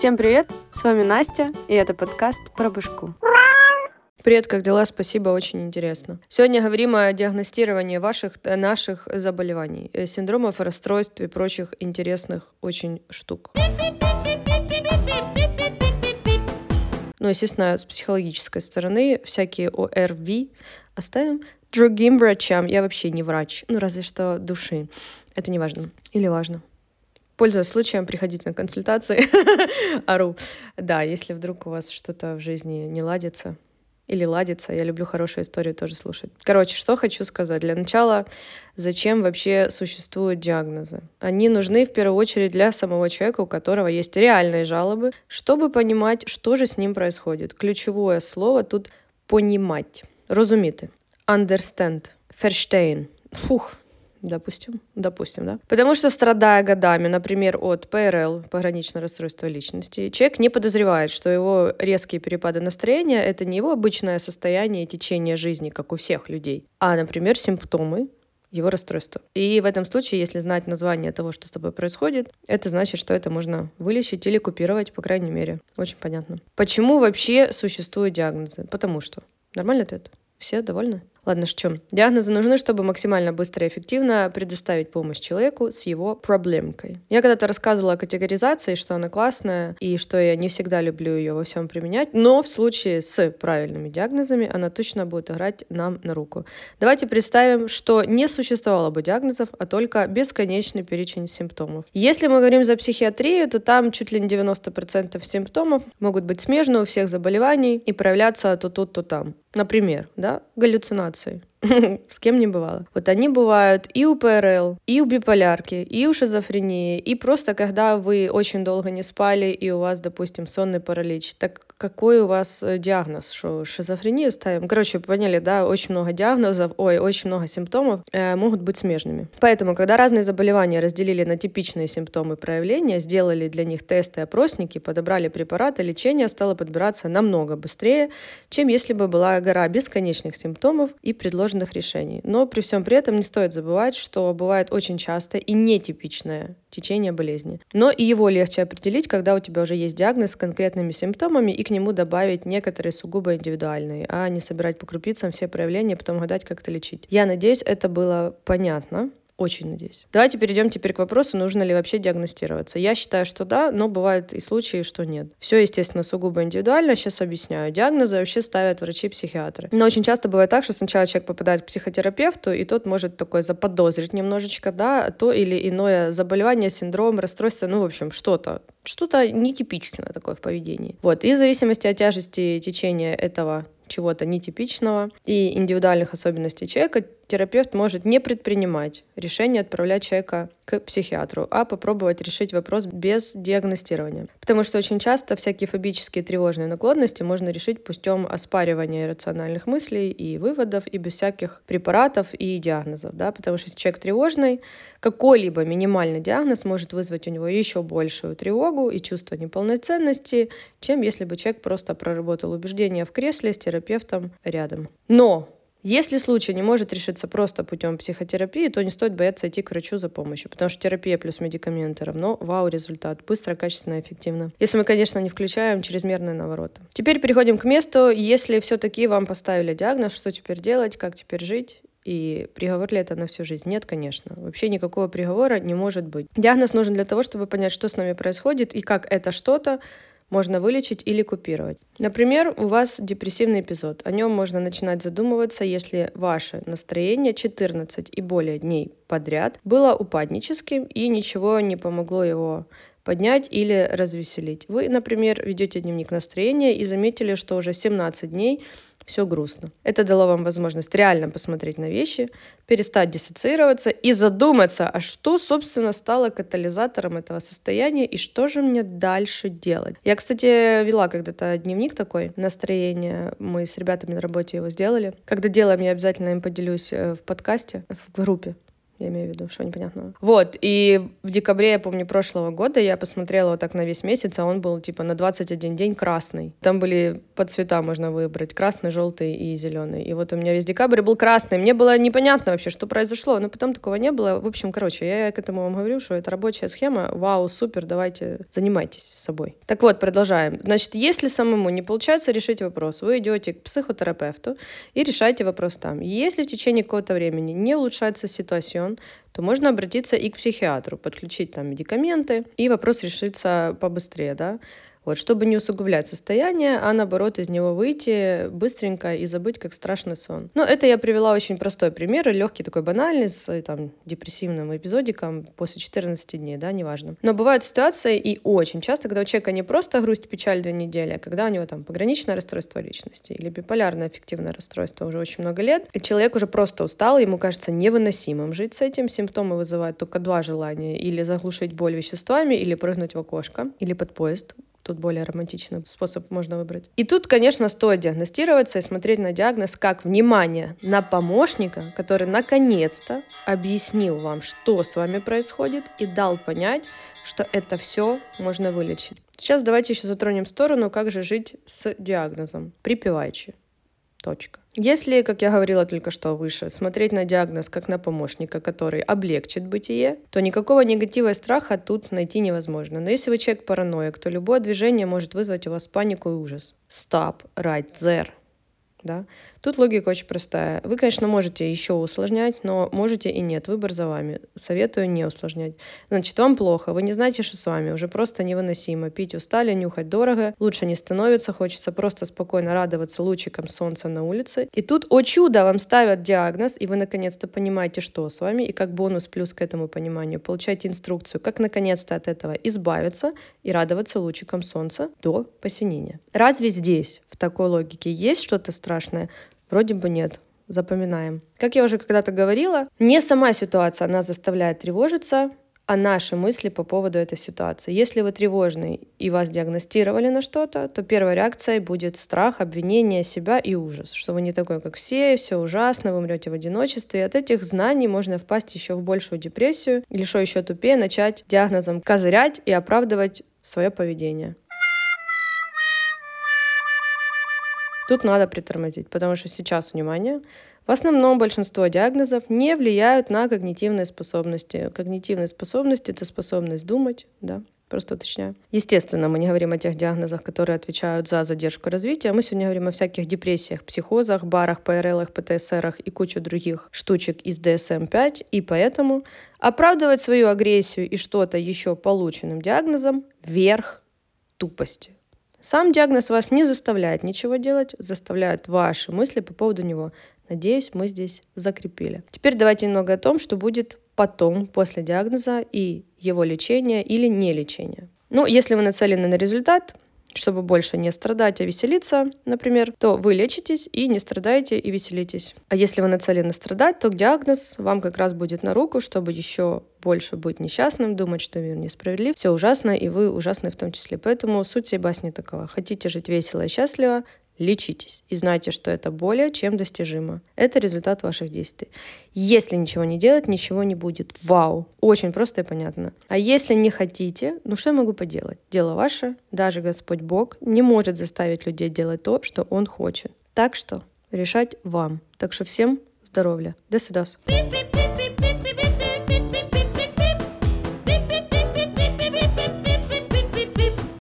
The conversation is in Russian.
Всем привет, с вами Настя, и это подкаст про башку. Привет, как дела? Спасибо, очень интересно. Сегодня говорим о диагностировании ваших, э, наших заболеваний, э, синдромов, расстройств и прочих интересных очень штук. Ну, естественно, с психологической стороны всякие ОРВИ оставим. Другим врачам я вообще не врач, ну разве что души. Это не важно. Или важно. Пользуясь случаем, приходите на консультации. Ару. Да, если вдруг у вас что-то в жизни не ладится, или ладится. Я люблю хорошие истории тоже слушать. Короче, что хочу сказать. Для начала, зачем вообще существуют диагнозы? Они нужны в первую очередь для самого человека, у которого есть реальные жалобы, чтобы понимать, что же с ним происходит. Ключевое слово тут «понимать». Розуміти. Understand. Verstehen. Фух, Допустим, допустим, да. Потому что, страдая годами, например, от ПРЛ, пограничное расстройство личности, человек не подозревает, что его резкие перепады настроения — это не его обычное состояние и течение жизни, как у всех людей, а, например, симптомы его расстройства. И в этом случае, если знать название того, что с тобой происходит, это значит, что это можно вылечить или купировать, по крайней мере. Очень понятно. Почему вообще существуют диагнозы? Потому что. Нормальный ответ? Все довольны? Ладно, что? Диагнозы нужны, чтобы максимально быстро и эффективно предоставить помощь человеку с его проблемкой. Я когда-то рассказывала о категоризации, что она классная, и что я не всегда люблю ее во всем применять, но в случае с правильными диагнозами она точно будет играть нам на руку. Давайте представим, что не существовало бы диагнозов, а только бесконечный перечень симптомов. Если мы говорим за психиатрию, то там чуть ли не 90% симптомов могут быть смежны у всех заболеваний и проявляться то тут, то там. Например, да, галлюцинации. информацию. С кем не бывало. Вот они бывают и у ПРЛ, и у биполярки, и у шизофрении, и просто когда вы очень долго не спали, и у вас, допустим, сонный паралич. Так какой у вас э, диагноз? Что, шизофрению ставим? Короче, поняли, да, очень много диагнозов, ой, очень много симптомов э, могут быть смежными. Поэтому, когда разные заболевания разделили на типичные симптомы проявления, сделали для них тесты, опросники, подобрали препараты, лечение стало подбираться намного быстрее, чем если бы была гора бесконечных симптомов и предложенных решений. Но при всем при этом не стоит забывать, что бывает очень часто и нетипичное течение болезни. Но и его легче определить, когда у тебя уже есть диагноз с конкретными симптомами и к нему добавить некоторые сугубо индивидуальные, а не собирать по крупицам все проявления, потом гадать, как это лечить. Я надеюсь, это было понятно. Очень надеюсь. Давайте перейдем теперь к вопросу, нужно ли вообще диагностироваться. Я считаю, что да, но бывают и случаи, что нет. Все, естественно, сугубо индивидуально. Сейчас объясняю. Диагнозы вообще ставят врачи-психиатры. Но очень часто бывает так, что сначала человек попадает к психотерапевту, и тот может такой заподозрить немножечко, да, то или иное заболевание, синдром, расстройство, ну, в общем, что-то. Что-то нетипичное такое в поведении. Вот. И в зависимости от тяжести течения этого чего-то нетипичного и индивидуальных особенностей человека, терапевт может не предпринимать решение отправлять человека к психиатру, а попробовать решить вопрос без диагностирования. Потому что очень часто всякие фобические тревожные наклонности можно решить путем оспаривания рациональных мыслей и выводов, и без всяких препаратов и диагнозов. Да? Потому что если человек тревожный, какой-либо минимальный диагноз может вызвать у него еще большую тревогу и чувство неполноценности, чем если бы человек просто проработал убеждения в кресле с терапевтом рядом. Но если случай не может решиться просто путем психотерапии, то не стоит бояться идти к врачу за помощью, потому что терапия плюс медикаменты равно вау результат. Быстро, качественно, эффективно. Если мы, конечно, не включаем чрезмерные навороты. Теперь переходим к месту. Если все-таки вам поставили диагноз, что теперь делать, как теперь жить? И приговор ли это на всю жизнь? Нет, конечно. Вообще никакого приговора не может быть. Диагноз нужен для того, чтобы понять, что с нами происходит и как это что-то можно вылечить или купировать. Например, у вас депрессивный эпизод. О нем можно начинать задумываться, если ваше настроение 14 и более дней подряд было упадническим и ничего не помогло его поднять или развеселить. Вы, например, ведете дневник настроения и заметили, что уже 17 дней все грустно. Это дало вам возможность реально посмотреть на вещи, перестать диссоциироваться и задуматься, а что, собственно, стало катализатором этого состояния и что же мне дальше делать. Я, кстати, вела когда-то дневник такой, настроение. Мы с ребятами на работе его сделали. Когда делаем, я обязательно им поделюсь э, в подкасте, в группе я имею в виду, что непонятного. Вот, и в декабре, я помню, прошлого года я посмотрела вот так на весь месяц, а он был типа на 21 день красный. Там были по цвета можно выбрать, красный, желтый и зеленый. И вот у меня весь декабрь был красный. Мне было непонятно вообще, что произошло, но потом такого не было. В общем, короче, я к этому вам говорю, что это рабочая схема. Вау, супер, давайте занимайтесь собой. Так вот, продолжаем. Значит, если самому не получается решить вопрос, вы идете к психотерапевту и решаете вопрос там. Если в течение какого-то времени не улучшается ситуация, то можно обратиться и к психиатру, подключить там медикаменты, и вопрос решится побыстрее, да. Вот, чтобы не усугублять состояние, а наоборот из него выйти быстренько и забыть, как страшный сон. Но это я привела очень простой пример, легкий такой банальный, с там, депрессивным эпизодиком после 14 дней, да, неважно. Но бывают ситуации и очень часто, когда у человека не просто грусть, печаль две недели, а когда у него там пограничное расстройство личности или биполярное аффективное расстройство уже очень много лет, и человек уже просто устал, ему кажется невыносимым жить с этим, симптомы вызывают только два желания, или заглушить боль веществами, или прыгнуть в окошко, или под поезд, Тут более романтичный способ можно выбрать. И тут, конечно, стоит диагностироваться и смотреть на диагноз как внимание на помощника, который наконец-то объяснил вам, что с вами происходит и дал понять, что это все можно вылечить. Сейчас давайте еще затронем сторону, как же жить с диагнозом. Припеваючи. Точка. Если, как я говорила только что выше, смотреть на диагноз как на помощника, который облегчит бытие, то никакого негатива и страха тут найти невозможно. Но если вы человек параноик, то любое движение может вызвать у вас панику и ужас. Stop right there да. Тут логика очень простая. Вы, конечно, можете еще усложнять, но можете и нет. Выбор за вами. Советую не усложнять. Значит, вам плохо, вы не знаете, что с вами, уже просто невыносимо. Пить устали, нюхать дорого, лучше не становится, хочется просто спокойно радоваться лучикам солнца на улице. И тут, о чудо, вам ставят диагноз, и вы наконец-то понимаете, что с вами, и как бонус плюс к этому пониманию получаете инструкцию, как наконец-то от этого избавиться и радоваться лучикам солнца до посинения. Разве здесь, в такой логике, есть что-то страшное? Страшное? Вроде бы нет. Запоминаем. Как я уже когда-то говорила, не сама ситуация она заставляет тревожиться, а наши мысли по поводу этой ситуации. Если вы тревожный и вас диагностировали на что-то, то первой реакцией будет страх, обвинение себя и ужас, что вы не такой, как все, все ужасно, вы умрете в одиночестве. И от этих знаний можно впасть еще в большую депрессию или, что еще тупее, начать диагнозом козырять и оправдывать свое поведение. Тут надо притормозить, потому что сейчас, внимание, в основном большинство диагнозов не влияют на когнитивные способности. Когнитивные способности — это способность думать, да, просто уточняю. Естественно, мы не говорим о тех диагнозах, которые отвечают за задержку развития. Мы сегодня говорим о всяких депрессиях, психозах, барах, ПРЛах, ПТСРах и кучу других штучек из DSM-5. И поэтому оправдывать свою агрессию и что-то еще полученным диагнозом — верх тупости. Сам диагноз вас не заставляет ничего делать, заставляют ваши мысли по поводу него. Надеюсь, мы здесь закрепили. Теперь давайте немного о том, что будет потом, после диагноза и его лечения или не лечения. Ну, если вы нацелены на результат, чтобы больше не страдать, а веселиться, например, то вы лечитесь и не страдаете и веселитесь. А если вы нацелены страдать, то диагноз вам как раз будет на руку, чтобы еще больше быть несчастным, думать, что мир несправедлив, все ужасно, и вы ужасны в том числе. Поэтому суть всей басни такова. Хотите жить весело и счастливо, лечитесь и знайте, что это более чем достижимо. Это результат ваших действий. Если ничего не делать, ничего не будет. Вау! Очень просто и понятно. А если не хотите, ну что я могу поделать? Дело ваше. Даже Господь Бог не может заставить людей делать то, что Он хочет. Так что решать вам. Так что всем здоровья. До свидания.